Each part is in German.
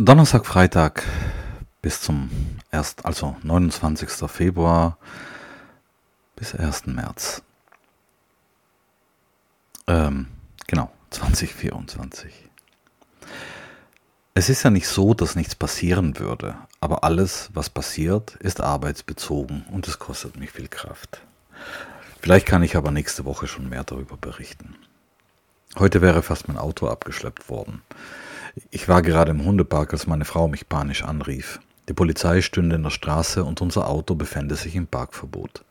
Donnerstag, Freitag bis zum 1., also 29. Februar bis 1. März. Ähm, genau, 2024. Es ist ja nicht so, dass nichts passieren würde, aber alles, was passiert, ist arbeitsbezogen und es kostet mich viel Kraft. Vielleicht kann ich aber nächste Woche schon mehr darüber berichten. Heute wäre fast mein Auto abgeschleppt worden. Ich war gerade im Hundepark, als meine Frau mich panisch anrief. Die Polizei stünde in der Straße und unser Auto befände sich im Parkverbot.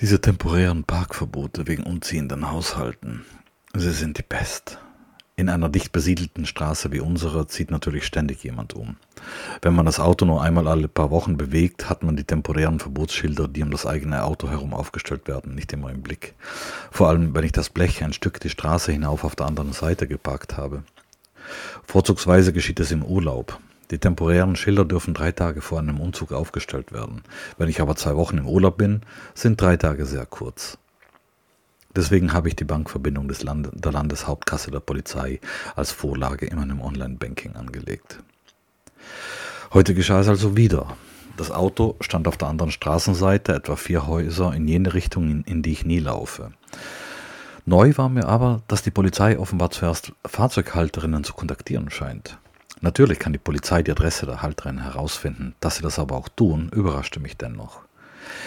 Diese temporären Parkverbote wegen umziehenden Haushalten, sie sind die Pest. In einer dicht besiedelten Straße wie unserer zieht natürlich ständig jemand um. Wenn man das Auto nur einmal alle paar Wochen bewegt, hat man die temporären Verbotsschilder, die um das eigene Auto herum aufgestellt werden, nicht immer im Blick. Vor allem, wenn ich das Blech ein Stück die Straße hinauf auf der anderen Seite geparkt habe. Vorzugsweise geschieht es im Urlaub. Die temporären Schilder dürfen drei Tage vor einem Umzug aufgestellt werden. Wenn ich aber zwei Wochen im Urlaub bin, sind drei Tage sehr kurz. Deswegen habe ich die Bankverbindung des Land der Landeshauptkasse der Polizei als Vorlage in meinem Online-Banking angelegt. Heute geschah es also wieder. Das Auto stand auf der anderen Straßenseite, etwa vier Häuser in jene Richtung, in, in die ich nie laufe. Neu war mir aber, dass die Polizei offenbar zuerst Fahrzeughalterinnen zu kontaktieren scheint. Natürlich kann die Polizei die Adresse der Halterin herausfinden, dass sie das aber auch tun, überraschte mich dennoch.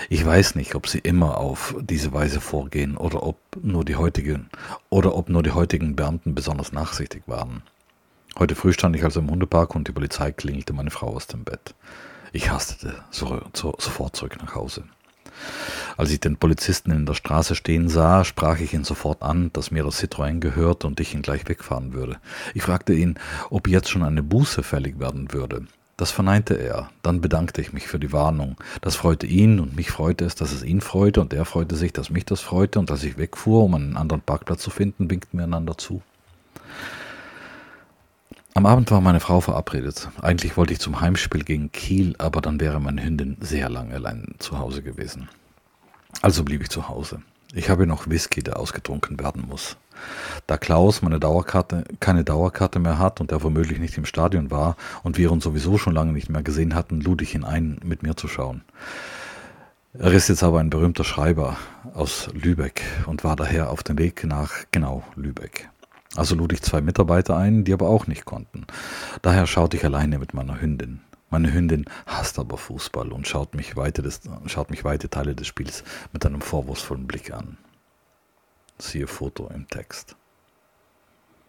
Ich weiß nicht, ob sie immer auf diese Weise vorgehen oder ob nur die heutigen oder ob nur die heutigen Beamten besonders nachsichtig waren. Heute früh stand ich also im Hundepark und die Polizei klingelte meine Frau aus dem Bett. Ich hastete so, so, sofort zurück nach Hause. Als ich den Polizisten in der Straße stehen sah, sprach ich ihn sofort an, dass mir das Citroën gehört und ich ihn gleich wegfahren würde. Ich fragte ihn, ob jetzt schon eine Buße fällig werden würde. Das verneinte er. Dann bedankte ich mich für die Warnung. Das freute ihn und mich freute es, dass es ihn freute und er freute sich, dass mich das freute und als ich wegfuhr, um einen anderen Parkplatz zu finden, winkten wir einander zu. Am Abend war meine Frau verabredet. Eigentlich wollte ich zum Heimspiel gegen Kiel, aber dann wäre meine Hündin sehr lange allein zu Hause gewesen. Also blieb ich zu Hause. Ich habe noch Whisky, der ausgetrunken werden muss. Da Klaus meine Dauerkarte, keine Dauerkarte mehr hat und er womöglich nicht im Stadion war und wir uns sowieso schon lange nicht mehr gesehen hatten, lud ich ihn ein, mit mir zu schauen. Er ist jetzt aber ein berühmter Schreiber aus Lübeck und war daher auf dem Weg nach genau Lübeck. Also lud ich zwei Mitarbeiter ein, die aber auch nicht konnten. Daher schaute ich alleine mit meiner Hündin. Meine Hündin hasst aber Fußball und schaut mich weite, des, schaut mich weite Teile des Spiels mit einem vorwurfsvollen Blick an. Siehe Foto im Text.